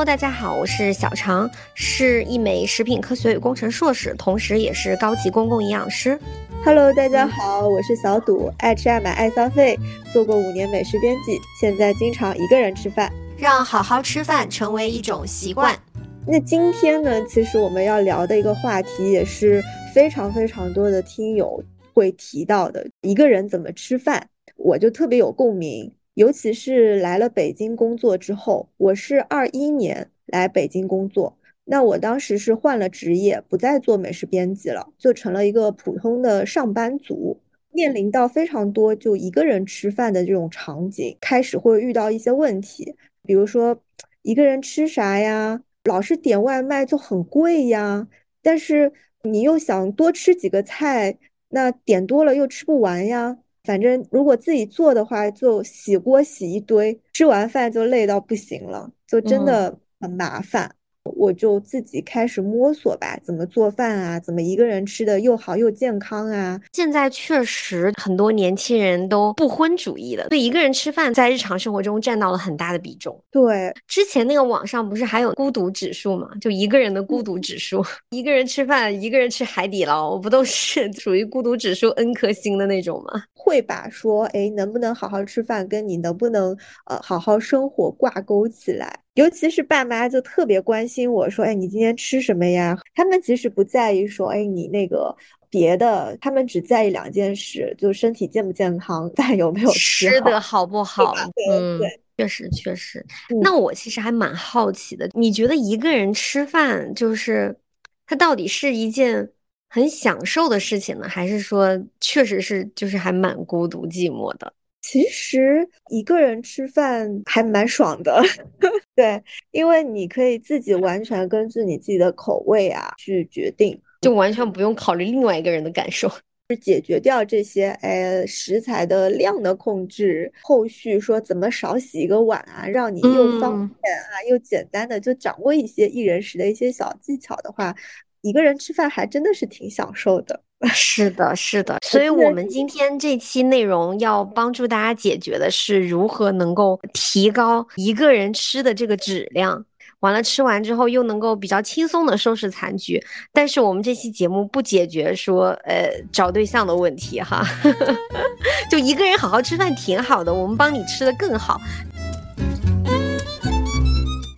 Hello，大家好，我是小常，是一枚食品科学与工程硕士，同时也是高级公共营养师。Hello，大家好，我是小赌，爱吃爱买爱消费，做过五年美食编辑，现在经常一个人吃饭，让好好吃饭成为一种习惯。那今天呢，其实我们要聊的一个话题也是非常非常多的听友会提到的，一个人怎么吃饭，我就特别有共鸣。尤其是来了北京工作之后，我是二一年来北京工作，那我当时是换了职业，不再做美食编辑了，就成了一个普通的上班族，面临到非常多就一个人吃饭的这种场景，开始会遇到一些问题，比如说一个人吃啥呀，老是点外卖就很贵呀，但是你又想多吃几个菜，那点多了又吃不完呀。反正如果自己做的话，就洗锅洗一堆，吃完饭就累到不行了，就真的很麻烦。我就自己开始摸索吧，怎么做饭啊？怎么一个人吃的又好又健康啊？现在确实很多年轻人都不婚主义了，对一个人吃饭在日常生活中占到了很大的比重。对，之前那个网上不是还有孤独指数嘛？就一个人的孤独指数，一个人吃饭，一个人吃海底捞，不都是 属于孤独指数 n 颗星的那种吗？会把说，哎，能不能好好吃饭，跟你能不能呃好好生活挂钩起来？尤其是爸妈就特别关心我说，哎，你今天吃什么呀？他们其实不在意说，哎，你那个别的，他们只在意两件事，就身体健不健康，饭有没有吃的好不好？嗯，对，确实确实。那我其实还蛮好奇的，你觉得一个人吃饭，就是它到底是一件很享受的事情呢，还是说确实是就是还蛮孤独寂寞的？其实一个人吃饭还蛮爽的，对，因为你可以自己完全根据你自己的口味啊去决定，就完全不用考虑另外一个人的感受，是解决掉这些哎食材的量的控制，后续说怎么少洗一个碗啊，让你又方便啊又简单的就掌握一些一人食的一些小技巧的话，一个人吃饭还真的是挺享受的。是的，是的，所以我们今天这期内容要帮助大家解决的是如何能够提高一个人吃的这个质量，完了吃完之后又能够比较轻松的收拾残局。但是我们这期节目不解决说呃找对象的问题哈，就一个人好好吃饭挺好的，我们帮你吃的更好。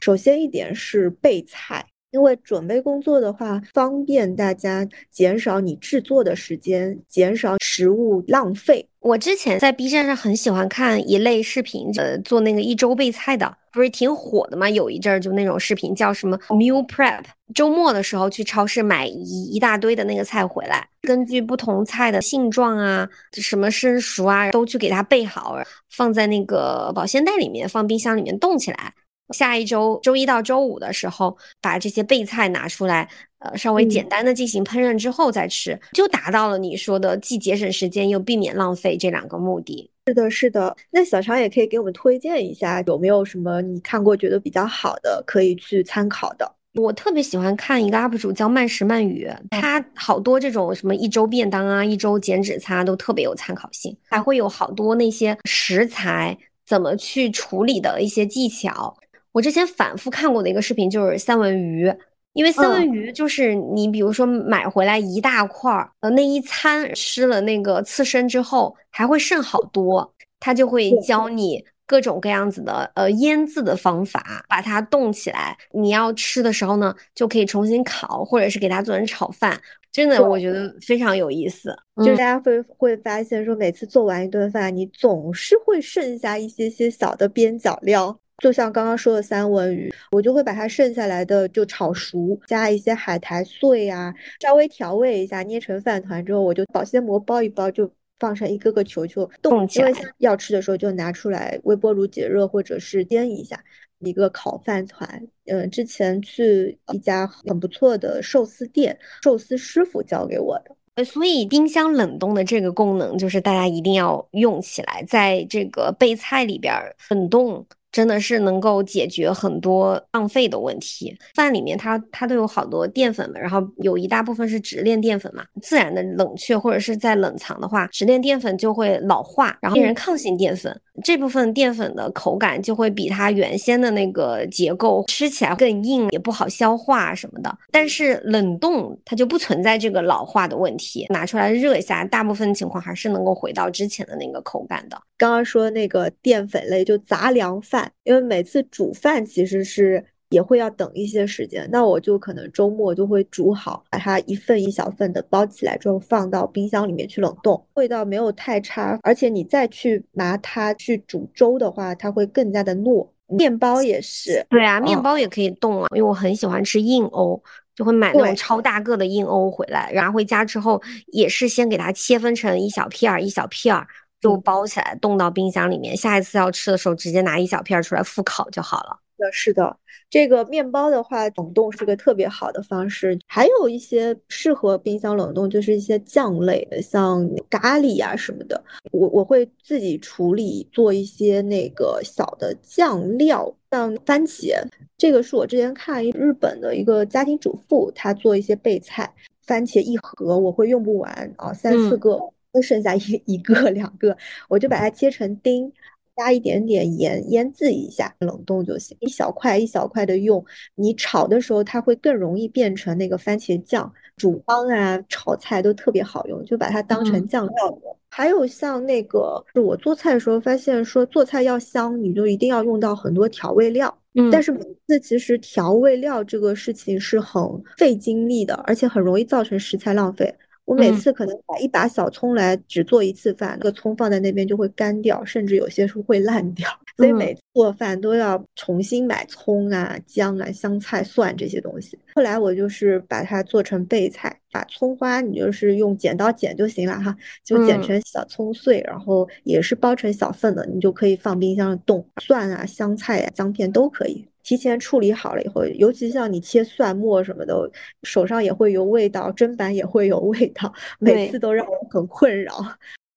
首先一点是备菜。因为准备工作的话，方便大家减少你制作的时间，减少食物浪费。我之前在 B 站上很喜欢看一类视频，呃，做那个一周备菜的，不是挺火的吗？有一阵儿就那种视频叫什么 Meal Prep，周末的时候去超市买一一大堆的那个菜回来，根据不同菜的性状啊，什么生熟啊，都去给它备好，放在那个保鲜袋里面，放冰箱里面冻起来。下一周周一到周五的时候，把这些备菜拿出来，呃，稍微简单的进行烹饪之后再吃，就达到了你说的既节省时间又避免浪费这两个目的。是的，是的。那小常也可以给我们推荐一下，有没有什么你看过觉得比较好的可以去参考的？我特别喜欢看一个 UP 主叫慢食慢语，他好多这种什么一周便当啊、一周减脂餐都特别有参考性，还会有好多那些食材怎么去处理的一些技巧。我之前反复看过的一个视频就是三文鱼，因为三文鱼就是你比如说买回来一大块儿，呃，那一餐吃了那个刺身之后还会剩好多，他就会教你各种各样子的呃腌制的方法，把它冻起来，你要吃的时候呢就可以重新烤，或者是给它做成炒饭，真的我觉得非常有意思。就是大家会会发现说，每次做完一顿饭，你总是会剩下一些些小的边角料。就像刚刚说的三文鱼，我就会把它剩下来的就炒熟，加一些海苔碎呀，稍微调味一下，捏成饭团之后，我就保鲜膜包一包，就放上一个个球球冻起来。因为要吃的时候就拿出来微波炉解热，或者是煎一下，一个烤饭团。嗯，之前去一家很不错的寿司店，寿司师傅教给我的。呃，所以冰箱冷冻的这个功能，就是大家一定要用起来，在这个备菜里边冷冻。真的是能够解决很多浪费的问题。饭里面它它都有好多淀粉嘛，然后有一大部分是直链淀粉嘛。自然的冷却或者是在冷藏的话，直链淀粉就会老化，然后变成抗性淀粉。这部分淀粉的口感就会比它原先的那个结构吃起来更硬，也不好消化什么的。但是冷冻它就不存在这个老化的问题，拿出来热一下，大部分情况还是能够回到之前的那个口感的。刚刚说那个淀粉类就杂粮饭，因为每次煮饭其实是。也会要等一些时间，那我就可能周末就会煮好，把它一份一小份的包起来之后放到冰箱里面去冷冻，味道没有太差，而且你再去拿它去煮粥的话，它会更加的糯。面包也是，对啊，面包也可以冻啊，因为我很喜欢吃硬欧，就会买那种超大个的硬欧回来，然后回家之后也是先给它切分成一小片儿一小片儿，就包起来冻到冰箱里面，下一次要吃的时候直接拿一小片出来复烤就好了。是的，这个面包的话，冷冻是个特别好的方式。还有一些适合冰箱冷冻，就是一些酱类的，像咖喱啊什么的。我我会自己处理，做一些那个小的酱料，像番茄。这个是我之前看一日本的一个家庭主妇，她做一些备菜，番茄一盒我会用不完啊，三四个，那剩下一一个两个，我就把它切成丁。加一点点盐腌制一下，冷冻就行。一小块一小块的用，你炒的时候它会更容易变成那个番茄酱，煮汤啊、炒菜都特别好用，就把它当成酱料用。还有像那个，是我做菜的时候发现说，做菜要香，你就一定要用到很多调味料。嗯，但是每次其实调味料这个事情是很费精力的，而且很容易造成食材浪费。我每次可能买一把小葱来只做一次饭，那个葱放在那边就会干掉，甚至有些时候会烂掉。所以每次做饭都要重新买葱啊、姜啊、香菜、蒜这些东西。后来我就是把它做成备菜，把葱花你就是用剪刀剪就行了哈，就剪成小葱碎，然后也是包成小份的，你就可以放冰箱冻。蒜啊、香菜啊、姜片都可以。提前处理好了以后，尤其像你切蒜末什么的，手上也会有味道，砧板也会有味道，每次都让我很困扰。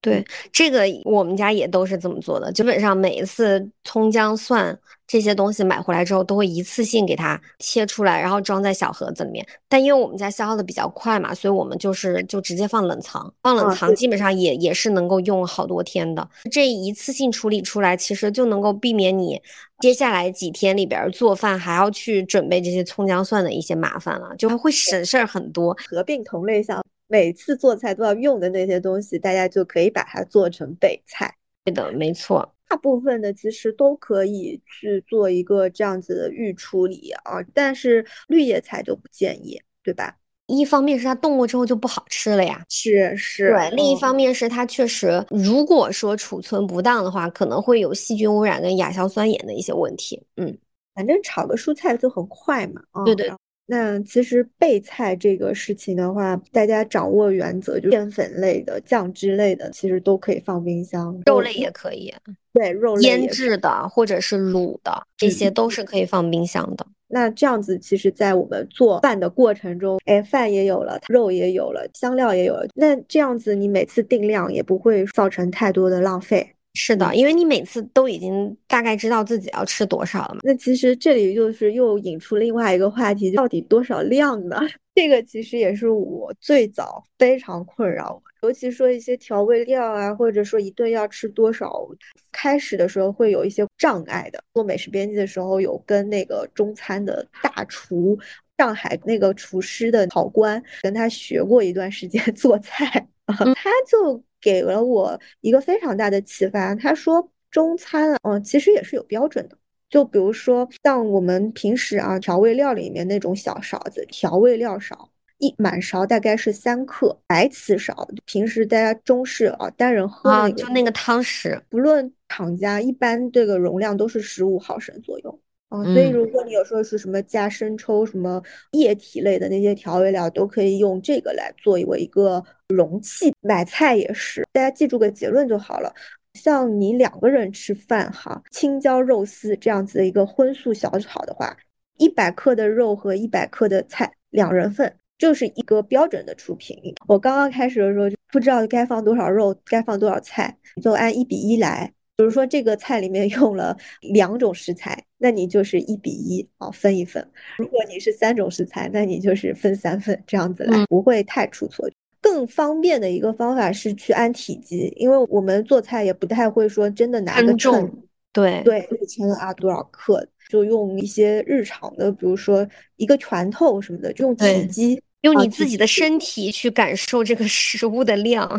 对，这个我们家也都是这么做的，基本上每一次葱姜蒜这些东西买回来之后，都会一次性给它切出来，然后装在小盒子里面。但因为我们家消耗的比较快嘛，所以我们就是就直接放冷藏，放冷藏基本上也也是能够用好多天的。这一次性处理出来，其实就能够避免你接下来几天里边做饭还要去准备这些葱姜蒜的一些麻烦了，就会省事儿很多。合并同类项。每次做菜都要用的那些东西，大家就可以把它做成备菜。对的，没错。大部分的其实都可以去做一个这样子的预处理啊，但是绿叶菜就不建议，对吧？一方面是它冻过之后就不好吃了呀，是是。对，另一方面是它确实，如果说储存不当的话，可能会有细菌污染跟亚硝酸盐的一些问题。嗯，反正炒个蔬菜就很快嘛。对对。那其实备菜这个事情的话，大家掌握原则，就淀粉类的、酱汁类的，其实都可以放冰箱。肉类也可以，对，肉类腌制的或者是卤的，这些都是可以放冰箱的。那这样子，其实，在我们做饭的过程中，哎，饭也有了，肉也有了，香料也有了，那这样子，你每次定量也不会造成太多的浪费。是的，因为你每次都已经大概知道自己要吃多少了嘛。那其实这里就是又引出另外一个话题，到底多少量呢？这个其实也是我最早非常困扰，尤其说一些调味料啊，或者说一顿要吃多少，开始的时候会有一些障碍的。做美食编辑的时候，有跟那个中餐的大厨，上海那个厨师的考官，跟他学过一段时间 做菜啊，他就。给了我一个非常大的启发。他说，中餐啊，嗯，其实也是有标准的。就比如说，像我们平时啊，调味料里面那种小勺子，调味料勺一满勺大概是三克，白瓷勺，平时大家中式啊单人喝那个，就那个汤匙，不论厂家，一般这个容量都是十五毫升左右。啊，所以如果你有说是什么加生抽、什么液体类的那些调味料，都可以用这个来作为一个容器。买菜也是，大家记住个结论就好了。像你两个人吃饭哈，青椒肉丝这样子的一个荤素小炒的话，一百克的肉和一百克的菜，两人份就是一个标准的出品。我刚刚开始的时候就不知道该放多少肉，该放多少菜，就按一比一来。比如说这个菜里面 用了两种食材，那你就是一比一啊，分一份。如果你是三种食材，那你就是分三份，这样子来不会太出错。更方便的一个方法是去按体积，因为我们做菜也不太会说真的拿个秤，对对，称啊多少克，就用一些日常的，比如说一个拳头什么的，就用体积，用你自己的身体去感受这个食物的量，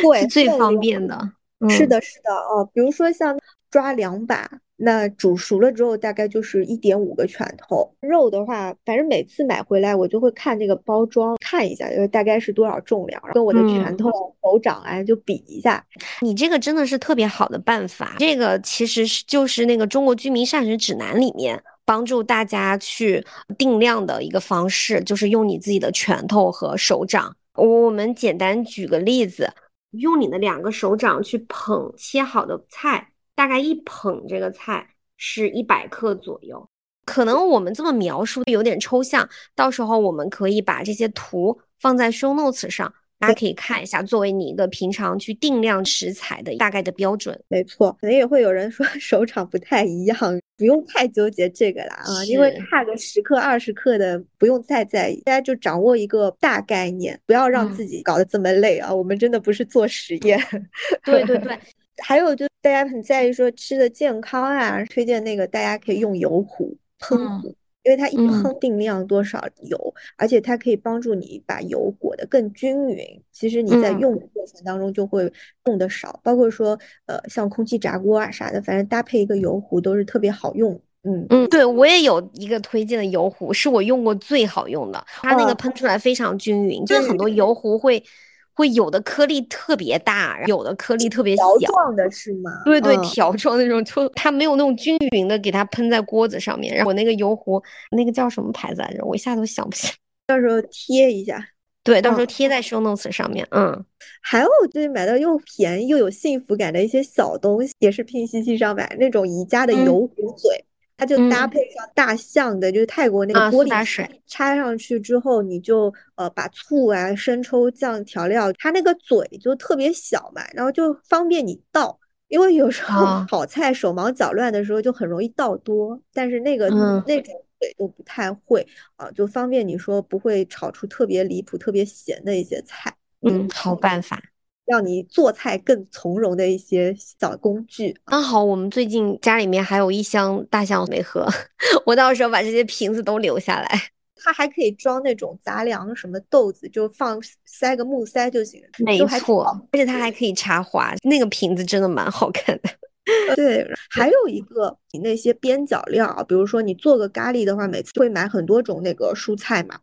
对，是最方便的。是的，是的，哦，比如说像抓两把。那煮熟了之后，大概就是一点五个拳头肉的话，反正每次买回来我就会看这个包装，看一下，就是大概是多少重量，跟我的拳头、手掌啊就比一下。你这个真的是特别好的办法，这个其实是就是那个《中国居民膳食指南》里面帮助大家去定量的一个方式，就是用你自己的拳头和手掌。我们简单举个例子，用你的两个手掌去捧切好的菜。大概一捧这个菜是一百克左右，可能我们这么描述有点抽象，到时候我们可以把这些图放在 show notes 上，大家可以看一下，作为你一个平常去定量食材的大概的标准。没错，可能也会有人说 手掌不太一样，不用太纠结这个啦啊，因为差个十克二十克的不用太在意，大家就掌握一个大概念，不要让自己搞得这么累啊。我们真的不是做实验。对对对。还有就大家很在意说吃的健康啊，推荐那个大家可以用油壶喷壶，因为它一烹定量多少油，而且它可以帮助你把油裹得更均匀。其实你在用的过程当中就会用的少，包括说呃像空气炸锅啊啥的，反正搭配一个油壶都是特别好用。嗯嗯，对我也有一个推荐的油壶，是我用过最好用的，它那个喷出来非常均匀，就是很多油壶会。会有的颗粒特别大，有的颗粒特别小。条状的是吗？对对，条状那种，就它没有那种均匀的给它喷在锅子上面。然后我那个油壶，那个叫什么牌子来着？我一下都想不起来。到时候贴一下。对，到时候贴在 show notes 上面。嗯，还有就是买到又便宜又有幸福感的一些小东西，也是拼夕夕上买那种宜家的油壶嘴。它就搭配上大象的，就是泰国那个玻璃水，插上去之后，你就呃把醋啊、生抽、酱调料，它那个嘴就特别小嘛，然后就方便你倒，因为有时候炒菜手忙脚乱的时候就很容易倒多，但是那个那种嘴都不太会啊，就方便你说不会炒出特别离谱、特别咸的一些菜。嗯，好办法。让你做菜更从容的一些小工具。刚好我们最近家里面还有一箱大象没喝，我到时候把这些瓶子都留下来。它还可以装那种杂粮，什么豆子，就放塞个木塞就行。没错，而且它还可以插花，那个瓶子真的蛮好看的。对，还有一个你那些边角料，比如说你做个咖喱的话，每次会买很多种那个蔬菜嘛，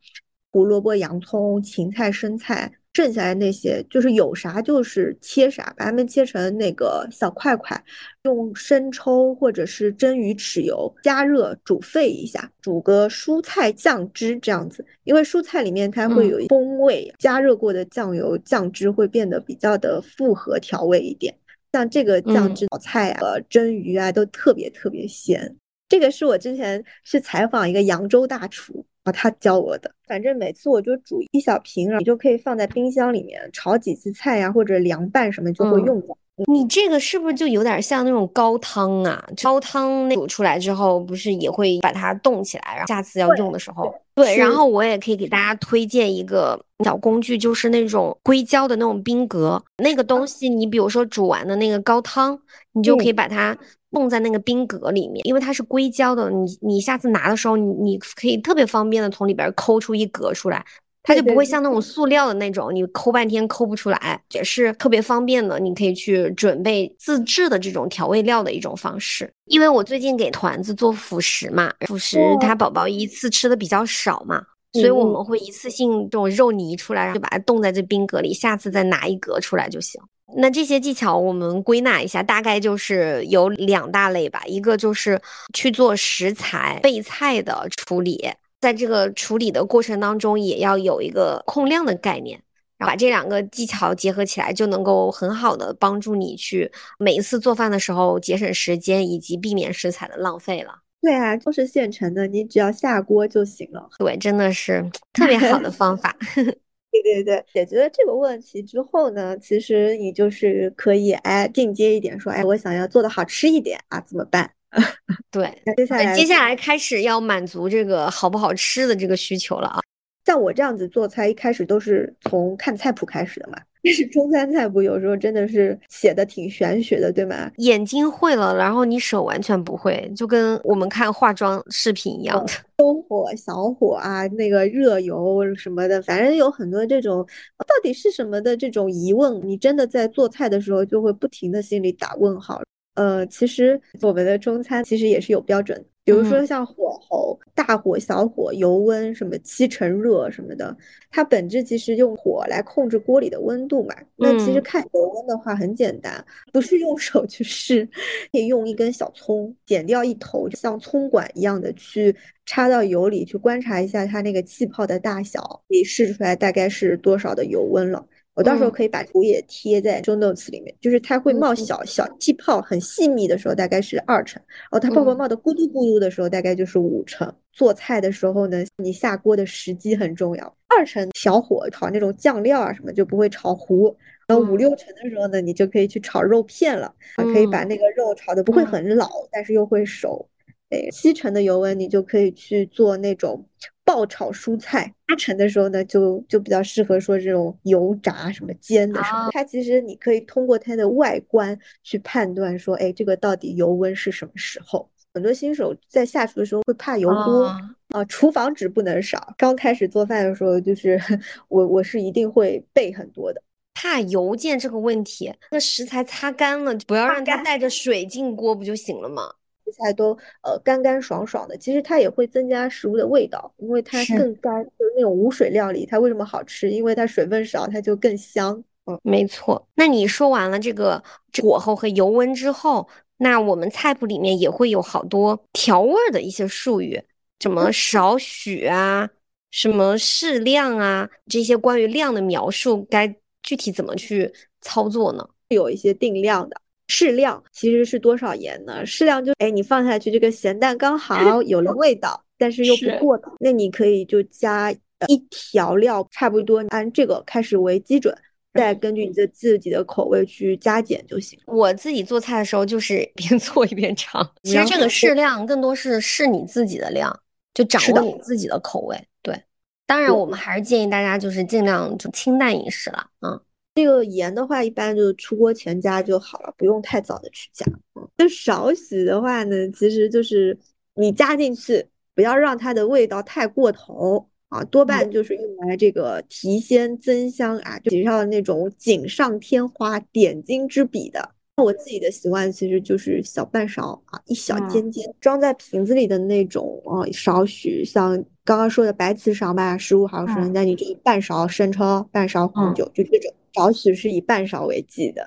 胡萝卜、洋葱、芹菜、生菜。剩下来那些就是有啥就是切啥，把它们切成那个小块块，用生抽或者是蒸鱼豉油加热煮沸一下，煮个蔬菜酱汁这样子。因为蔬菜里面它会有风味，加热过的酱油酱汁会变得比较的复合调味一点。像这个酱汁炒菜啊、蒸鱼啊都特别特别鲜。这个是我之前去采访一个扬州大厨。啊，他教我的，反正每次我就煮一小瓶，你就可以放在冰箱里面炒几次菜呀，或者凉拌什么就会用到。你这个是不是就有点像那种高汤啊？高汤那煮出来之后，不是也会把它冻起来，然后下次要用的时候，对。然后我也可以给大家推荐一个小工具，就是那种硅胶的那种冰格，那个东西，你比如说煮完的那个高汤，你就可以把它。冻在那个冰格里面，因为它是硅胶的，你你下次拿的时候，你你可以特别方便的从里边抠出一格出来，它就不会像那种塑料的那种，你抠半天抠不出来，也是特别方便的。你可以去准备自制的这种调味料的一种方式。因为我最近给团子做辅食嘛，辅食他宝宝一次吃的比较少嘛，所以我们会一次性这种肉泥出来，然后就把它冻在这冰格里，下次再拿一格出来就行。那这些技巧我们归纳一下，大概就是有两大类吧。一个就是去做食材备菜的处理，在这个处理的过程当中，也要有一个控量的概念，然后把这两个技巧结合起来，就能够很好的帮助你去每一次做饭的时候节省时间，以及避免食材的浪费了。对啊，都是现成的，你只要下锅就行了。对，真的是特别好的方法。对对对，解决了这个问题之后呢，其实你就是可以哎进阶一点，说哎我想要做的好吃一点啊，怎么办？对，那接下来接下来开始要满足这个好不好吃的这个需求了啊。像我这样子做菜，一开始都是从看菜谱开始的嘛。但是中餐菜谱有时候真的是写的挺玄学的，对吗？眼睛会了，然后你手完全不会，就跟我们看化妆视频一样的。中火、小火啊，那个热油什么的，反正有很多这种到底是什么的这种疑问，你真的在做菜的时候就会不停的心里打问号。呃，其实我们的中餐其实也是有标准。比如说像火候，大火、小火、油温什么七成热什么的，它本质其实用火来控制锅里的温度嘛。那其实看油温的话很简单，不是用手去试，可以用一根小葱剪掉一头，就像葱管一样的去插到油里去观察一下它那个气泡的大小，可以试出来大概是多少的油温了。我到时候可以把图也贴在 show notes 里面，就是它会冒小小气泡，很细密的时候大概是二成，然后它泡泡冒的咕嘟咕嘟的时候大概就是五成。做菜的时候呢，你下锅的时机很重要，二成小火炒那种酱料啊什么就不会炒糊，然后五六成的时候呢，你就可以去炒肉片了，啊，可以把那个肉炒的不会很老，但是又会熟。哎，七成的油温你就可以去做那种。爆炒蔬菜，八成的时候呢，就就比较适合说这种油炸什么煎的什么。它其实你可以通过它的外观去判断说，哎，这个到底油温是什么时候？很多新手在下厨的时候会怕油锅啊，厨房纸不能少。刚开始做饭的时候，就是我我是一定会备很多的，怕油溅这个问题。那食材擦干了，不要让它带着水进锅不就行了吗？菜都呃干干爽爽的，其实它也会增加食物的味道，因为它更干，就是那种无水料理，它为什么好吃？因为它水分少，它就更香。嗯，没错。那你说完了这个火候和油温之后，那我们菜谱里面也会有好多调味的一些术语，什么少许啊，什么适量啊，这些关于量的描述，该具体怎么去操作呢？有一些定量的。适量其实是多少盐呢？适量就哎，你放下去这个咸淡刚好，有了味道，但是又不过头。那你可以就加一调料，差不多按这个开始为基准，再根据你的自己的口味去加减就行。我自己做菜的时候就是边 做一边尝。其实这个适量更多是试你自己的量，就掌握你自己的口味。对，当然我们还是建议大家就是尽量就清淡饮食了，嗯。这个盐的话，一般就出锅前加就好了，不用太早的去加。那少许的话呢，其实就是你加进去，不要让它的味道太过头啊，多半就是用来这个提鲜增香啊，就上那种锦上添花、点睛之笔的。我自己的习惯其实就是小半勺啊，一小尖尖装在瓶子里的那种啊，少许像刚刚说的白瓷勺吧，十五毫升，那你就半勺生抽，半勺红酒，就这种。少许是以半勺为计的，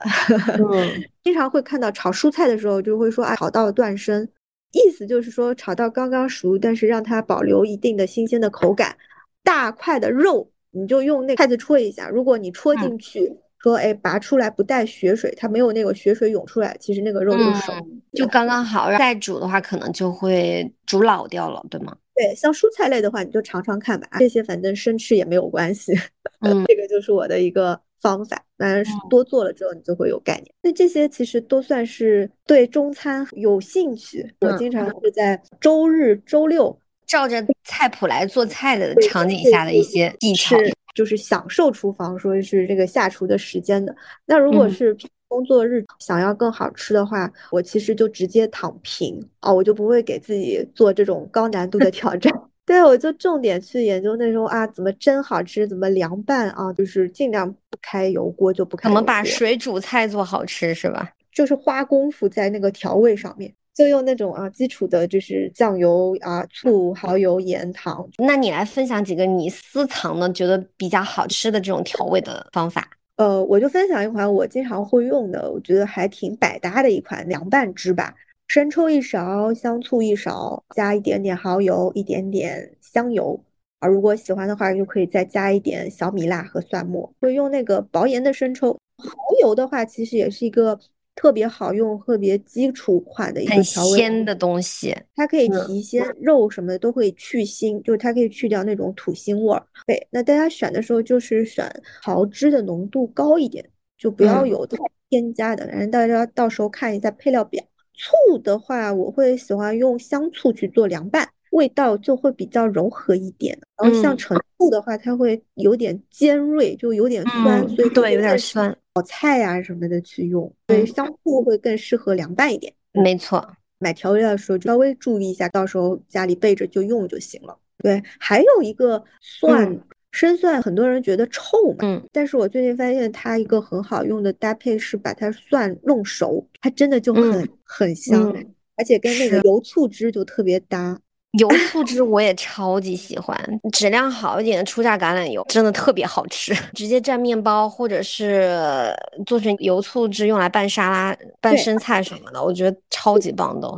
嗯，经常会看到炒蔬菜的时候就会说啊，炒到断生，意思就是说炒到刚刚熟，但是让它保留一定的新鲜的口感。大块的肉你就用那筷子戳一下，如果你戳进去，说哎拔出来不带血水，它没有那个血水涌出来，其实那个肉就熟，就刚刚好。再煮的话可能就会煮老掉了，对吗？对，像蔬菜类的话你就尝尝看吧，这些反正生吃也没有关系。嗯，这个就是我的一个。方法，当然是多做了之后，你就会有概念。那这些其实都算是对中餐有兴趣。我经常会在周日、周六照着菜谱来做菜的场景下的一些技巧，就是享受厨房，说是这个下厨的时间的。那如果是工作日想要更好吃的话，我其实就直接躺平啊，我就不会给自己做这种高难度的挑战。对，我就重点去研究那种啊，怎么蒸好吃，怎么凉拌啊，就是尽量不开油锅就不开。怎么把水煮菜做好吃是吧？就是花功夫在那个调味上面，就用那种啊基础的，就是酱油啊、醋、蚝油、盐、糖。那你来分享几个你私藏的、觉得比较好吃的这种调味的方法？呃，我就分享一款我经常会用的，我觉得还挺百搭的一款凉拌汁吧。生抽一勺，香醋一勺，加一点点蚝油，一点点香油啊。如果喜欢的话，就可以再加一点小米辣和蒜末。会用那个薄盐的生抽，蚝油的话，其实也是一个特别好用、特别基础款的一个调味鲜的东西。它可以提鲜，肉什么的都会去腥，就是它可以去掉那种土腥味儿。对，那大家选的时候就是选蚝汁的浓度高一点，就不要有太添加的。反正大家到时候看一下配料表。醋的话，我会喜欢用香醋去做凉拌，味道就会比较柔和一点。然后像陈醋的话，它会有点尖锐，就有点酸，所以对有点酸，炒菜呀什么的去用。所以香醋会更适合凉拌一点。没错，买调味料的时候稍微注意一下，到时候家里备着就用就行了。对，还有一个蒜。生蒜很多人觉得臭嘛，嗯，但是我最近发现它一个很好用的搭配是把它蒜弄熟，它真的就很很香，而且跟那个油醋汁就特别搭。油醋汁我也超级喜欢，质量好一点的初榨橄榄油真的特别好吃，直接蘸面包或者是做成油醋汁用来拌沙拉、拌生菜什么的，我觉得超级棒的。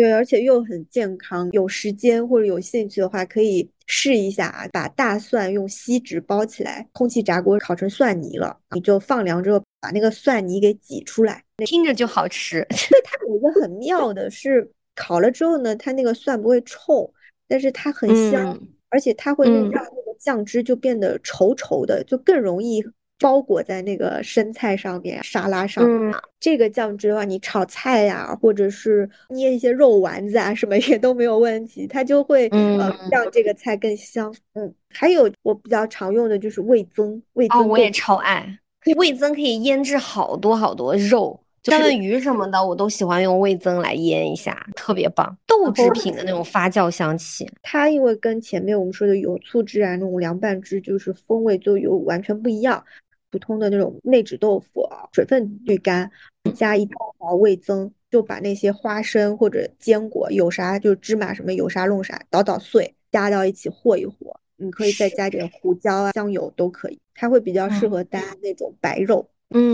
对，而且又很健康。有时间或者有兴趣的话，可以试一下啊，把大蒜用锡纸包起来，空气炸锅烤成蒜泥了，你就放凉之后，把那个蒜泥给挤出来，听着就好吃。它有一个很妙的是，烤了之后呢，它那个蒜不会臭，但是它很香，而且它会让那个酱汁就变得稠稠的，就更容易。包裹在那个生菜上面、沙拉上。嗯，这个酱汁的话，你炒菜呀，或者是捏一些肉丸子啊，什么也都没有问题，它就会呃让这个菜更香。嗯，还有我比较常用的就是味增，味增我也超爱。味增可以腌制好多好多肉，三文鱼什么的，我都喜欢用味增来腌一下，特别棒。豆制品的那种发酵香气，它因为跟前面我们说的油醋汁啊，那种凉拌汁，就是风味就有完全不一样。普通的那种内酯豆腐啊，水分滤干，加一刀勺味增，就把那些花生或者坚果有啥就芝麻什么有啥弄啥，捣捣碎，加到一起和一和。你可以再加点胡椒啊、香油都可以，它会比较适合搭那种白肉。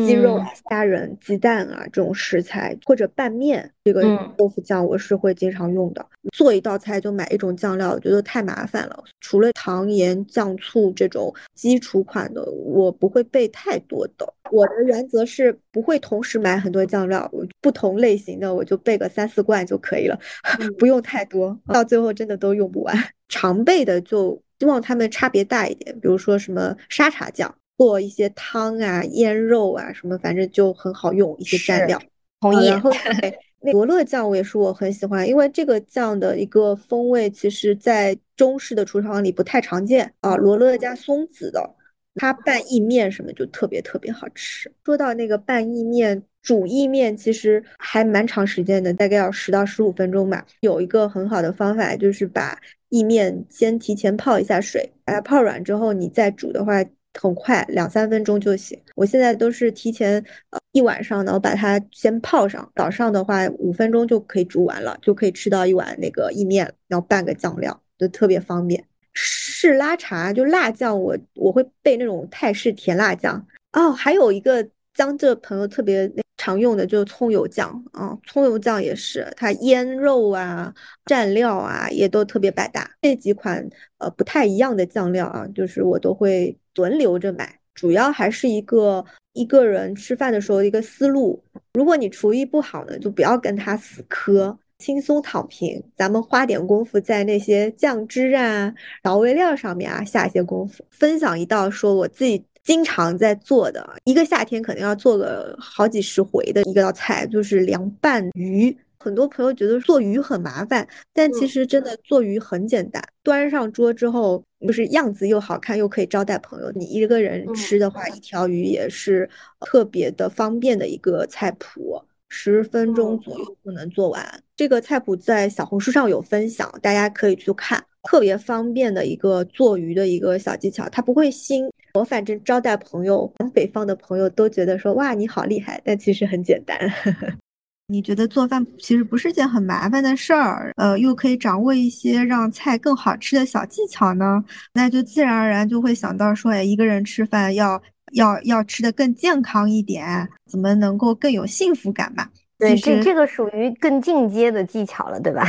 鸡肉啊、虾仁、鸡蛋啊这种食材，或者拌面，这个豆腐酱我是会经常用的。做一道菜就买一种酱料，我觉得太麻烦了。除了糖盐酱醋这种基础款的，我不会备太多的。我的原则是不会同时买很多酱料，不同类型的我就备个三四罐就可以了，不用太多，到最后真的都用不完。常备的就希望它们差别大一点，比如说什么沙茶酱。做一些汤啊、腌肉啊什么，反正就很好用一些蘸料。同意。然后 那罗勒酱我也是我很喜欢，因为这个酱的一个风味，其实在中式的厨房里不太常见啊。罗勒加松子的，它拌意面什么就特别特别好吃。说到那个拌意面、煮意面，其实还蛮长时间的，大概要十到十五分钟吧。有一个很好的方法，就是把意面先提前泡一下水，把它泡软之后，你再煮的话。很快，两三分钟就行。我现在都是提前呃一晚上呢，我把它先泡上，早上的话五分钟就可以煮完了，就可以吃到一碗那个意面，然后拌个酱料，就特别方便。是拉茶就辣酱，我我会备那种泰式甜辣酱哦。还有一个江浙朋友特别那常用的就是葱油酱啊，葱油酱也是，它腌肉啊、蘸料啊也都特别百搭。这几款呃不太一样的酱料啊，就是我都会。轮流着买，主要还是一个一个人吃饭的时候一个思路。如果你厨艺不好呢，就不要跟他死磕，轻松躺平。咱们花点功夫在那些酱汁啊、调味料上面啊下一些功夫。分享一道说我自己经常在做的，一个夏天可能要做个好几十回的一道菜，就是凉拌鱼。很多朋友觉得做鱼很麻烦，但其实真的做鱼很简单。端上桌之后，就是样子又好看，又可以招待朋友。你一个人吃的话，一条鱼也是特别的方便的一个菜谱，十分钟左右就能做完。这个菜谱在小红书上有分享，大家可以去看，特别方便的一个做鱼的一个小技巧，它不会腥。我反正招待朋友，北方的朋友都觉得说哇你好厉害，但其实很简单。你觉得做饭其实不是件很麻烦的事儿，呃，又可以掌握一些让菜更好吃的小技巧呢？那就自然而然就会想到说，哎，一个人吃饭要要要吃的更健康一点，怎么能够更有幸福感嘛？对，这这个属于更进阶的技巧了，对吧？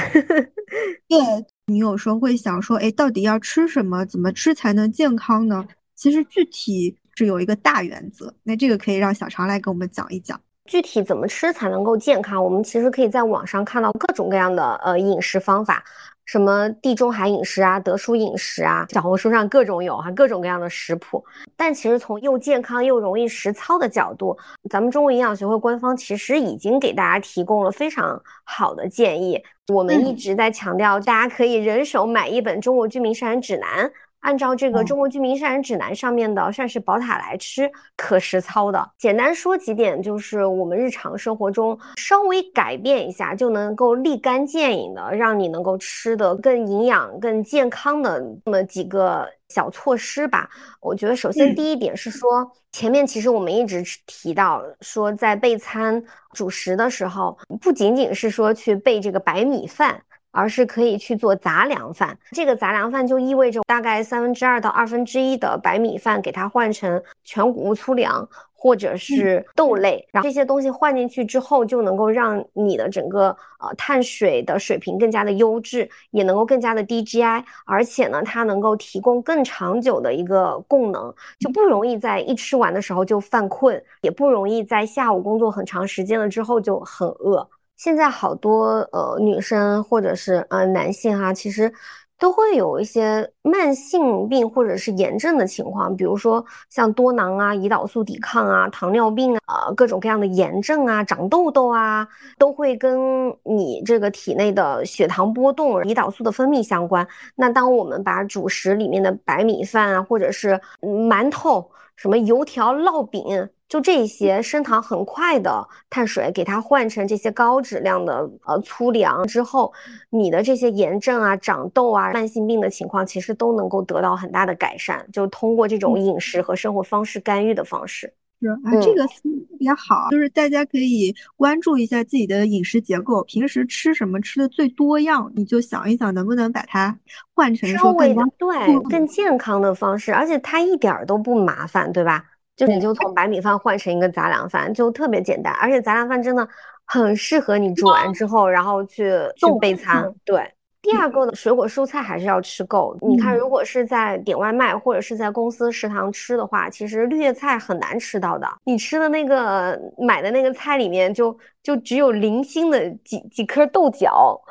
对，你有时候会想说，哎，到底要吃什么？怎么吃才能健康呢？其实具体是有一个大原则，那这个可以让小常来给我们讲一讲。具体怎么吃才能够健康，我们其实可以在网上看到各种各样的呃饮食方法。什么地中海饮食啊，德叔饮食啊，小红书上各种有哈，各种各样的食谱。但其实从又健康又容易实操的角度，咱们中国营养学会官方其实已经给大家提供了非常好的建议。我们一直在强调，大家可以人手买一本《中国居民膳食指南》。按照这个中国居民膳食指南上面的膳食宝塔来吃，可实操的。简单说几点，就是我们日常生活中稍微改变一下，就能够立竿见影的让你能够吃得更营养、更健康的这么几个小措施吧。我觉得首先第一点是说，前面其实我们一直提到说，在备餐主食的时候，不仅仅是说去备这个白米饭。而是可以去做杂粮饭，这个杂粮饭就意味着大概三分之二到二分之一的白米饭给它换成全谷物粗粮或者是。豆类，然后这些东西换进去之后，就能够让你的整个呃碳水的水平更加的优质，也能够更加的低 GI，而且呢，它能够提供更长久的一个供能，就不容易在一吃完的时候就犯困，也不容易在下午工作很长时间了之后就很饿。现在好多呃女生或者是呃男性哈，其实都会有一些慢性病或者是炎症的情况，比如说像多囊啊、胰岛素抵抗啊、糖尿病啊、各种各样的炎症啊、长痘痘啊，都会跟你这个体内的血糖波动、胰岛素的分泌相关。那当我们把主食里面的白米饭啊，或者是馒头、什么油条、烙饼。就这些升糖很快的碳水，给它换成这些高质量的呃粗粮之后，你的这些炎症啊、长痘啊、慢性病的情况，其实都能够得到很大的改善。就通过这种饮食和生活方式干预的方式，是啊，这个思路特别好。就是大家可以关注一下自己的饮食结构，平时吃什么吃的最多样，你就想一想能不能把它换成稍微的对更健康的方式，而且它一点都不麻烦，对吧？就你就从白米饭换成一个杂粮饭，就特别简单，而且杂粮饭真的很适合你煮完之后，然后去去备餐。对，第二个呢，水果蔬菜还是要吃够。你看，如果是在点外卖或者是在公司食堂吃的话，其实绿叶菜很难吃到的。你吃的那个买的那个菜里面，就就只有零星的几几颗豆角，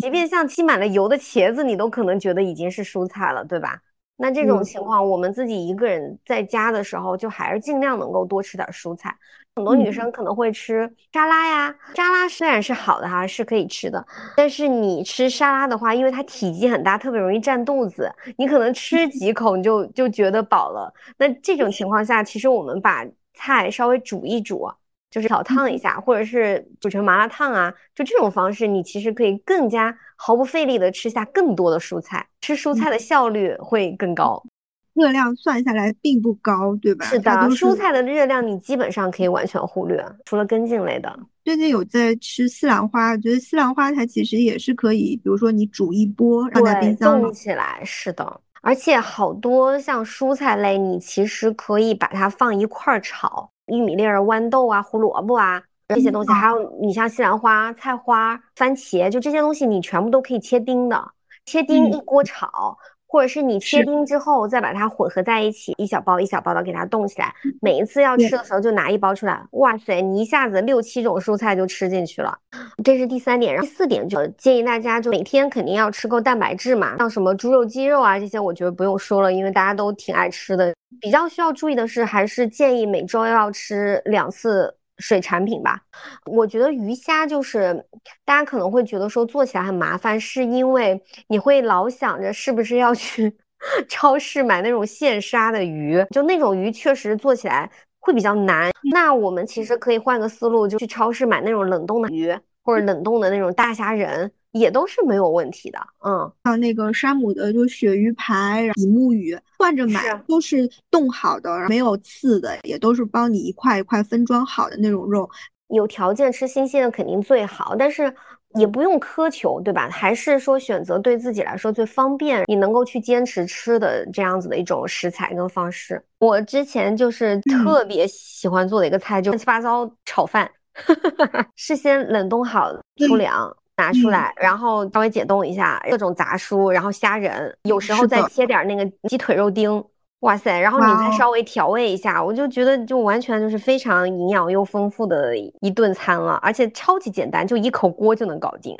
即便像浸满了油的茄子，你都可能觉得已经是蔬菜了，对吧？那这种情况，我们自己一个人在家的时候，就还是尽量能够多吃点蔬菜。很多女生可能会吃沙拉呀，沙拉虽然是好的哈，是可以吃的，但是你吃沙拉的话，因为它体积很大，特别容易占肚子，你可能吃几口你就就觉得饱了。那这种情况下，其实我们把菜稍微煮一煮。就是炒烫一下，或者是煮成麻辣烫啊，就这种方式，你其实可以更加毫不费力的吃下更多的蔬菜，吃蔬菜的效率会更高，热量算下来并不高，对吧？是的，蔬菜的热量你基本上可以完全忽略，除了根茎类的。最近有在吃西兰花，觉得西兰花它其实也是可以，比如说你煮一波，放在冰箱冻起来，是的。而且好多像蔬菜类，你其实可以把它放一块儿炒。玉米粒儿、豌豆啊、胡萝卜啊这些东西，还有你像西兰花、菜花、番茄，就这些东西，你全部都可以切丁的，切丁一锅炒。或者是你切丁之后再把它混合在一起，一小包一小包的给它冻起来，每一次要吃的时候就拿一包出来，哇塞，你一下子六七种蔬菜就吃进去了。这是第三点，然后第四点就建议大家就每天肯定要吃够蛋白质嘛，像什么猪肉、鸡肉啊这些，我觉得不用说了，因为大家都挺爱吃的。比较需要注意的是，还是建议每周要吃两次。水产品吧，我觉得鱼虾就是大家可能会觉得说做起来很麻烦，是因为你会老想着是不是要去 超市买那种现杀的鱼，就那种鱼确实做起来会比较难。那我们其实可以换个思路，就去超市买那种冷冻的鱼，或者冷冻的那种大虾仁。也都是没有问题的，嗯，像那个山姆的就鳕鱼排、比目鱼，换着买都是冻好的，没有刺的，也都是帮你一块一块分装好的那种肉。有条件吃新鲜的肯定最好，但是也不用苛求，对吧？还是说选择对自己来说最方便，你能够去坚持吃的这样子的一种食材跟方式。我之前就是特别喜欢做的一个菜，就乱七八糟炒饭，事先冷冻好粗粮。拿出来，然后稍微解冻一下，各种杂蔬，然后虾仁，有时候再切点那个鸡腿肉丁，哇塞，然后你再稍微调味一下，我就觉得就完全就是非常营养又丰富的一顿餐了，而且超级简单，就一口锅就能搞定。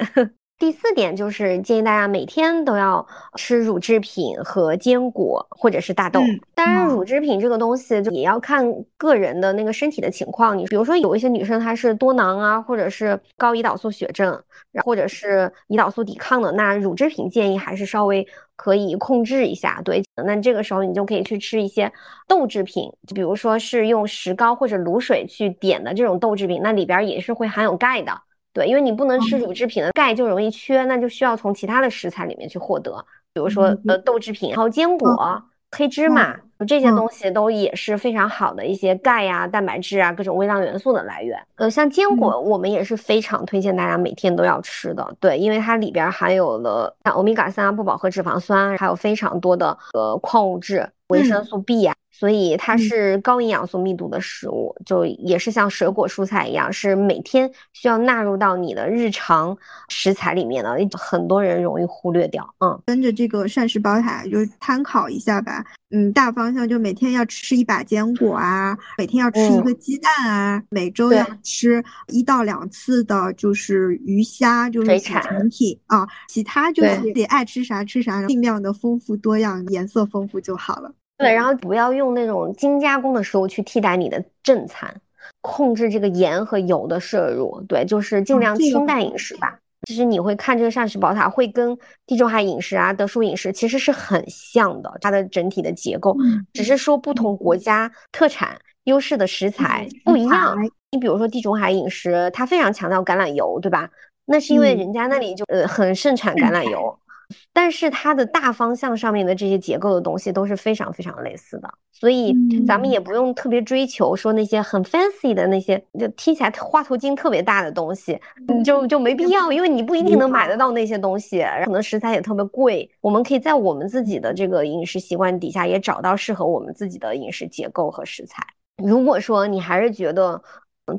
第四点就是建议大家每天都要吃乳制品和坚果或者是大豆。当然，乳制品这个东西就也要看个人的那个身体的情况。你比如说有一些女生她是多囊啊，或者是高胰岛素血症，或者是胰岛素抵抗的，那乳制品建议还是稍微可以控制一下。对，那这个时候你就可以去吃一些豆制品，就比如说是用石膏或者卤水去点的这种豆制品，那里边也是会含有钙的。对，因为你不能吃乳制品的钙就容易缺，那就需要从其他的食材里面去获得，比如说呃豆制品，然后坚果、黑芝麻这些东西都也是非常好的一些钙呀、蛋白质啊各种微量元素的来源。呃，像坚果，我们也是非常推荐大家每天都要吃的，对，因为它里边含有了像欧米伽三不饱和脂肪酸，还有非常多的呃矿物质、维生素 B 呀。所以它是高营养素密度的食物，就也是像水果蔬菜一样，是每天需要纳入到你的日常食材里面的。很多人容易忽略掉，嗯，跟着这个膳食宝塔就参考一下吧。嗯，大方向就每天要吃一把坚果啊，每天要吃一个鸡蛋啊，每周要吃一到两次的，就是鱼虾，就是产品啊，其他就是得爱吃啥吃啥，尽量的丰富多样，颜色丰富就好了。对，然后不要用那种精加工的食物去替代你的正餐，控制这个盐和油的摄入。对，就是尽量清淡饮食吧。其实你会看这个膳食宝塔，会跟地中海饮食啊、德叔饮食其实是很像的，它的整体的结构，只是说不同国家特产优势的食材不一样。你比如说地中海饮食，它非常强调橄榄油，对吧？那是因为人家那里就呃很盛产橄榄油。但是它的大方向上面的这些结构的东西都是非常非常类似的，所以咱们也不用特别追求说那些很 fancy 的那些，就听起来花头巾特别大的东西，你就就没必要，因为你不一定能买得到那些东西，可能食材也特别贵。我们可以在我们自己的这个饮食习惯底下也找到适合我们自己的饮食结构和食材。如果说你还是觉得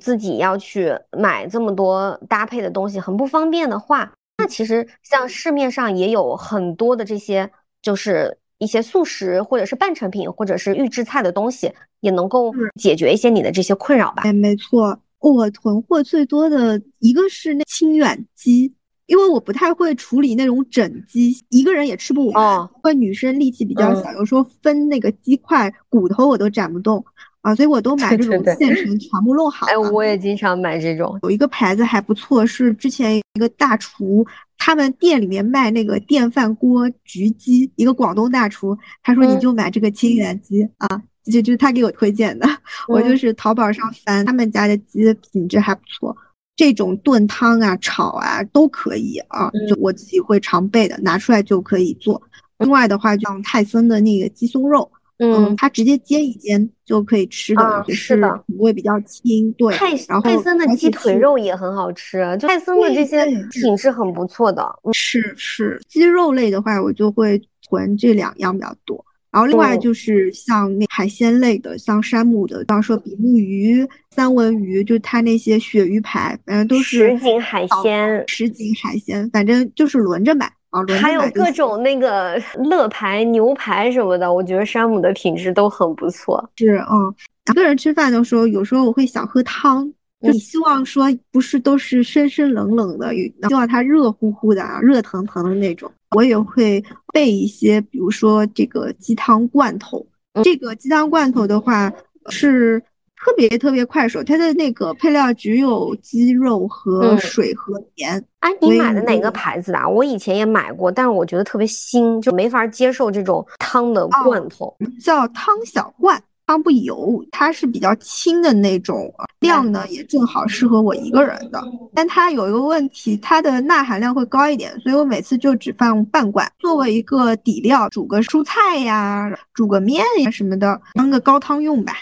自己要去买这么多搭配的东西很不方便的话，那其实像市面上也有很多的这些，就是一些速食或者是半成品或者是预制菜的东西，也能够解决一些你的这些困扰吧。哎，没错，我囤货最多的一个是那清远鸡，因为我不太会处理那种整鸡，一个人也吃不完。哦，或女生力气比较小，有时候分那个鸡块骨头我都斩不动。啊，所以我都买这种现成全部弄好的。哎，我也经常买这种。有一个牌子还不错，是之前一个大厨，他们店里面卖那个电饭锅焗鸡，一个广东大厨，他说你就买这个清远鸡啊，就就他给我推荐的。我就是淘宝上翻，他们家的鸡品质还不错，这种炖汤啊、炒啊都可以啊，就我自己会常备的，拿出来就可以做。另外的话，像泰森的那个鸡胸肉。嗯，它直接煎一煎就可以吃的，是的，口味比较轻。对，泰泰森的鸡腿肉也很好吃，就泰森的这些品质很不错的。是是，鸡肉类的话，我就会囤这两样比较多。然后另外就是像那海鲜类的，像山姆的，比方说比目鱼、三文鱼，就它那些鳕鱼排，反正都是什锦海鲜，什锦海鲜，反正就是轮着买。还有各种那个乐牌牛排什么的，我觉得山姆的品质都很不错。是，嗯，一个人吃饭的时候，有时候我会想喝汤，就你希望说不是都是深深冷冷的，希望它热乎乎的啊，热腾腾的那种。我也会备一些，比如说这个鸡汤罐头。这个鸡汤罐头的话是。特别特别快手，它的那个配料只有鸡肉和水和盐。哎，你买的哪个牌子的？我以前也买过，但是我觉得特别腥，就没法接受这种汤的罐头。叫汤小罐，汤不油，它是比较轻的那种，量呢也正好适合我一个人的。但它有一个问题，它的钠含量会高一点，所以我每次就只放半罐，作为一个底料，煮个蔬菜呀，煮个面呀什么的，当个高汤用吧。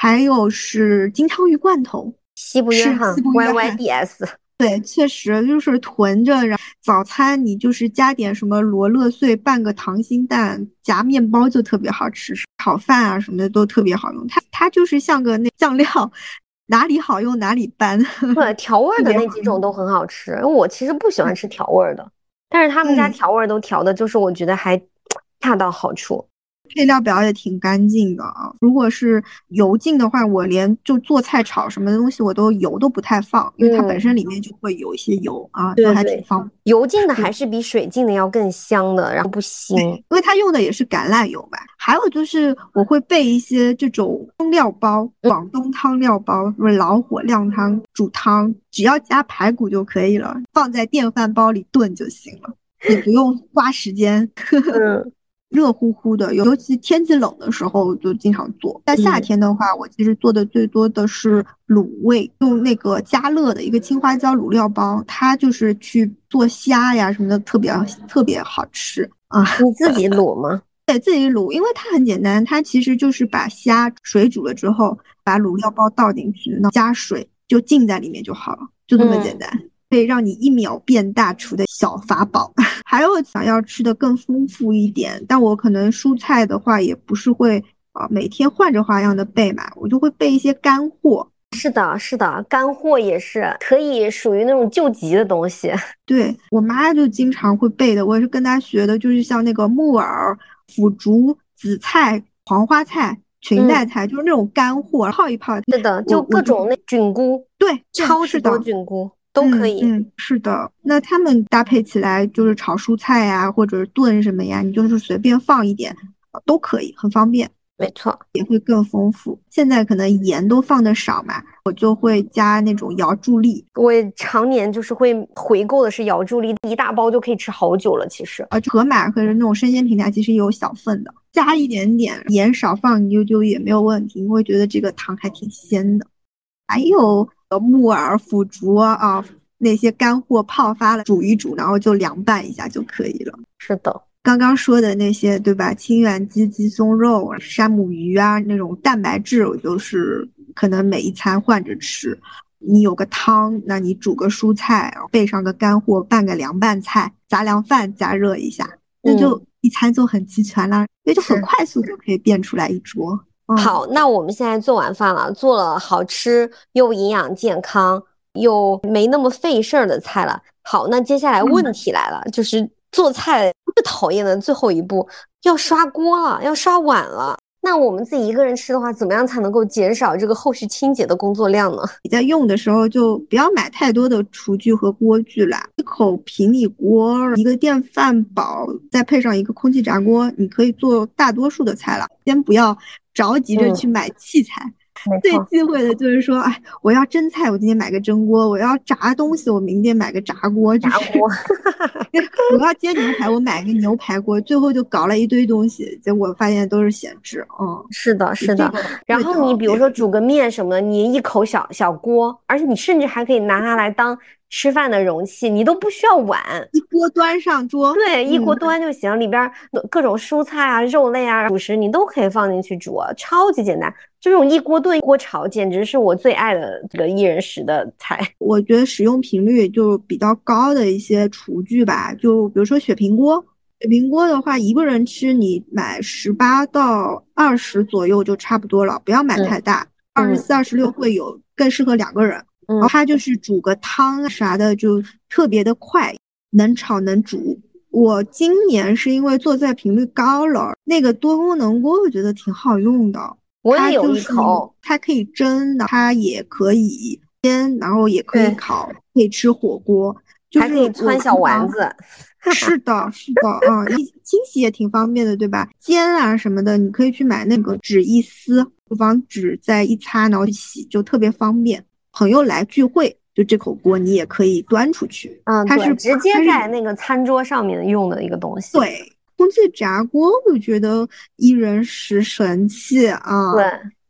还有是金枪鱼罐头，西部约翰 Y Y D S，对，确实就是囤着，然早餐你就是加点什么罗勒碎，拌个溏心蛋，夹面包就特别好吃，炒饭啊什么的都特别好用。它它就是像个那酱料，哪里好用哪里搬。对，调味的那几种都很好吃。我其实不喜欢吃调味的，但是他们家调味都调的，就是我觉得还 恰到好处。配料表也挺干净的啊。如果是油浸的话，我连就做菜炒什么东西我都油都不太放，因为它本身里面就会有一些油啊，就还挺方便。油浸的还是比水浸的要更香的，然后不腥，因为它用的也是橄榄油吧。还有就是我会备一些这种汤料包，广东汤料包，就是老火靓汤煮汤，只要加排骨就可以了，放在电饭煲里炖就行了，也不用花时间。嗯。热乎乎的，尤其天气冷的时候就经常做。在夏天的话，我其实做的最多的是卤味，用那个家乐的一个青花椒卤料包，它就是去做虾呀什么的，特别特别好吃啊。你自己卤吗？对，自己卤，因为它很简单，它其实就是把虾水煮了之后，把卤料包倒进去，加水就浸在里面就好了，就这么简单。可以让你一秒变大厨的小法宝。还有想要吃的更丰富一点，但我可能蔬菜的话也不是会啊每天换着花样的备嘛，我就会备一些干货。是的，是的，干货也是可以属于那种救急的东西。对我妈就经常会备的，我也是跟她学的，就是像那个木耳、腐竹、紫菜、黄花菜、裙带菜，就是那种干货，泡一泡。是的，就各种那菌菇，对，超市的菌菇。都可以，嗯，是的，那他们搭配起来就是炒蔬菜呀，或者是炖什么呀，你就是随便放一点，都可以，很方便。没错，也会更丰富。现在可能盐都放的少嘛，我就会加那种瑶柱粒。我常年就是会回购的是瑶柱粒，一大包就可以吃好久了。其实啊，盒马或者那种生鲜平台其实也有小份的，加一点点盐，少放一丢丢也没有问题。你会觉得这个汤还挺鲜的。还有。木耳、腐竹啊，那些干货泡发了，煮一煮，然后就凉拌一下就可以了。是的，刚刚说的那些，对吧？清远鸡、鸡胸肉、山姆鱼啊，那种蛋白质，我就是可能每一餐换着吃。你有个汤，那你煮个蔬菜，备上个干货，拌个凉拌菜，杂粮饭加热一下，那就一餐就很齐全了，也就很快速就可以变出来一桌。好，那我们现在做完饭了，做了好吃又营养健康又没那么费事儿的菜了。好，那接下来问题来了，就是做菜最讨厌的最后一步，要刷锅了，要刷碗了。那我们自己一个人吃的话，怎么样才能够减少这个后续清洁的工作量呢？你在用的时候就不要买太多的厨具和锅具啦，一口平底锅，一个电饭煲，再配上一个空气炸锅，你可以做大多数的菜了。先不要着急着去买器材。最忌讳的就是说，哎，我要蒸菜，我今天买个蒸锅；我要炸东西，我明天买个炸锅。炸锅。我要煎牛排，我买个牛排锅。最后就搞了一堆东西，结果发现都是闲置。嗯，是的，是的。然后你比如说煮个面什么的，你一口小小锅，而且你甚至还可以拿它来当。吃饭的容器，你都不需要碗，一锅端上桌。对，一锅端就行，里边各种蔬菜啊、肉类啊、主食你都可以放进去煮，超级简单。这种一锅炖、一锅炒，简直是我最爱的这个一人食的菜。我觉得使用频率就比较高的一些厨具吧，就比如说雪平锅。雪平锅的话，一个人吃你买十八到二十左右就差不多了，不要买太大，二十四、二十六会有更适合两个人。然后它就是煮个汤啥的，就特别的快，能炒能煮。我今年是因为做菜频率高了，那个多功能锅我觉得挺好用的。我也有一口，它可以蒸，它也可以煎，然后也可以烤，可以吃火锅，还可以穿小丸子。是的，是的，啊，你清洗也挺方便的，对吧？煎啊什么的，你可以去买那个纸一撕，厨房纸再一擦，然后洗，就特别方便。朋友来聚会，就这口锅你也可以端出去。嗯，它是直接在那个餐桌上面用的一个东西。对，空气炸锅我觉得一人食神器啊。对，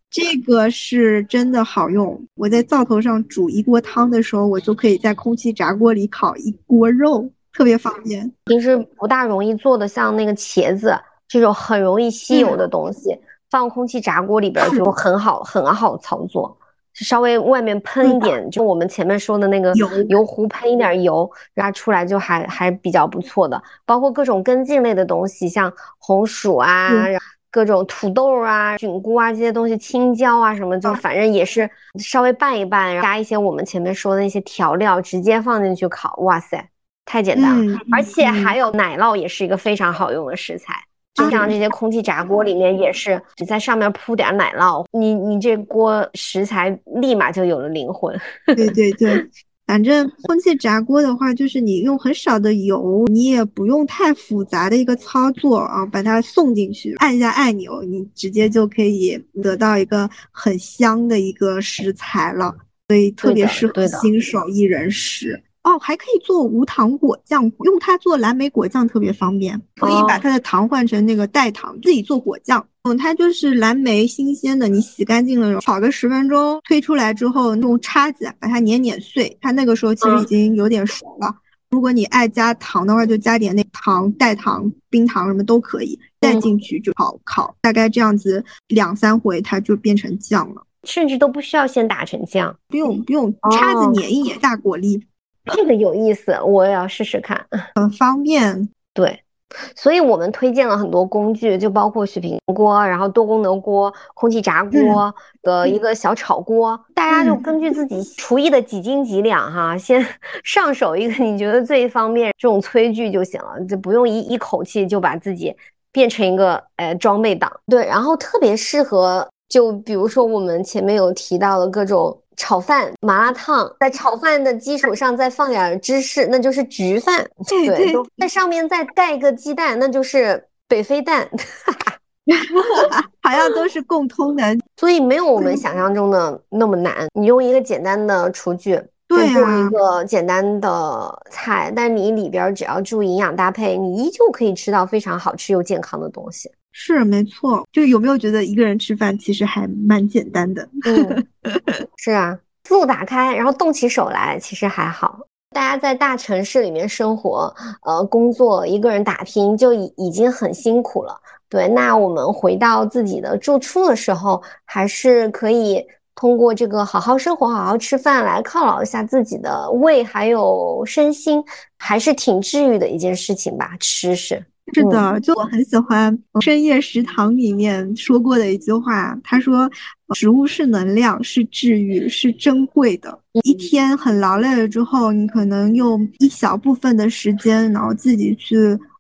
这个是真的好用。我在灶头上煮一锅汤的时候，我就可以在空气炸锅里烤一锅肉，特别方便。平时不大容易做的，像那个茄子这种很容易吸油的东西，放空气炸锅里边就很好，很好操作。稍微外面喷一点，就我们前面说的那个油油壶喷一点油，然后出来就还还比较不错的。包括各种根茎类的东西，像红薯啊、各种土豆啊、菌菇啊这些东西，青椒啊什么，就反正也是稍微拌一拌，加一些我们前面说的那些调料，直接放进去烤。哇塞，太简单了！而且还有奶酪，也是一个非常好用的食材。就像这些空气炸锅里面也是，你在上面铺点奶酪，你你这锅食材立马就有了灵魂。对对对。反正空气炸锅的话，就是你用很少的油，你也不用太复杂的一个操作啊，把它送进去，按一下按钮，你直接就可以得到一个很香的一个食材了，所以特别适合新手一人食。哦，还可以做无糖果酱，用它做蓝莓果酱特别方便，可以把它的糖换成那个代糖，自己做果酱。嗯，它就是蓝莓新鲜的，你洗干净了，炒个十分钟，推出来之后用叉子把它碾碾碎，它那个时候其实已经有点熟了。如果你爱加糖的话，就加点那糖、代糖、冰糖什么都可以，再进去就好烤，大概这样子两三回它就变成酱了，甚至都不需要先打成酱，不用不用，叉子碾一碾，大果粒。这个有意思，我也要试试看，很方便。对，所以我们推荐了很多工具，就包括雪平锅，然后多功能锅、空气炸锅的一个小炒锅，大家就根据自己厨艺的几斤几两哈，先 上手一个你觉得最方便这种炊具就行了，就不用一一口气就把自己变成一个呃装备党。对，然后特别适合，就比如说我们前面有提到的各种。炒饭、麻辣烫，在炒饭的基础上再放点芝士，那就是焗饭。对，在上面再盖一个鸡蛋，那就是北非蛋。好像都是共通的，所以没有我们想象中的那么难。你用一个简单的厨具，对做一个简单的菜，但你里边只要注意营养搭配，你依旧可以吃到非常好吃又健康的东西。是没错，就有没有觉得一个人吃饭其实还蛮简单的？嗯，是啊，思路打开，然后动起手来，其实还好。大家在大城市里面生活，呃，工作，一个人打拼就已已经很辛苦了。对，那我们回到自己的住处的时候，还是可以通过这个好好生活、好好吃饭来犒劳一下自己的胃还有身心，还是挺治愈的一件事情吧。吃是。是的，就我很喜欢深夜食堂里面说过的一句话，他说：“食物是能量，是治愈，是珍贵的。一天很劳累了之后，你可能用一小部分的时间，然后自己去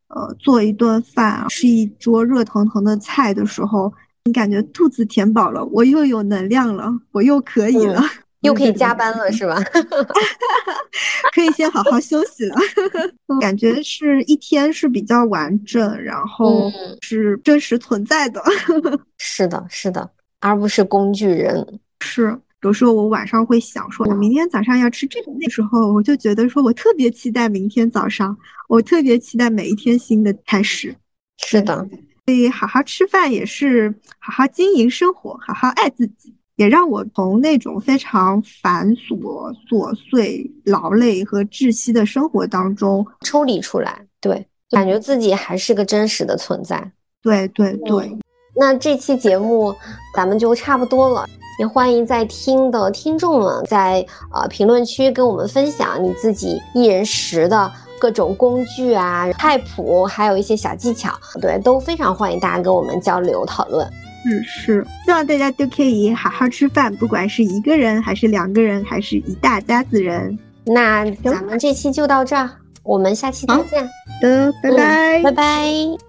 呃做一顿饭，吃一桌热腾腾的菜的时候，你感觉肚子填饱了，我又有能量了，我又可以了。”又可以加班了是吧？可以先好好休息了。感觉是一天是比较完整，然后是真实存在的。是的，是的，而不是工具人。是，有时候我晚上会想说，我明天早上要吃这个，那时候我就觉得说我特别期待明天早上，我特别期待每一天新的开始。是的，所以好好吃饭也是好好经营生活，好好爱自己。也让我从那种非常繁琐、琐碎、劳累和窒息的生活当中抽离出来，对，感觉自己还是个真实的存在。对对对，那这期节目咱们就差不多了，也欢迎在听的听众们在呃评论区跟我们分享你自己一人食的各种工具啊、菜谱，还有一些小技巧，对，都非常欢迎大家跟我们交流讨论。是是，希望大家都可以好好吃饭，不管是一个人还是两个人，还是一大家子人。那咱们这期就到这儿，我们下期再见。的，拜拜，拜拜。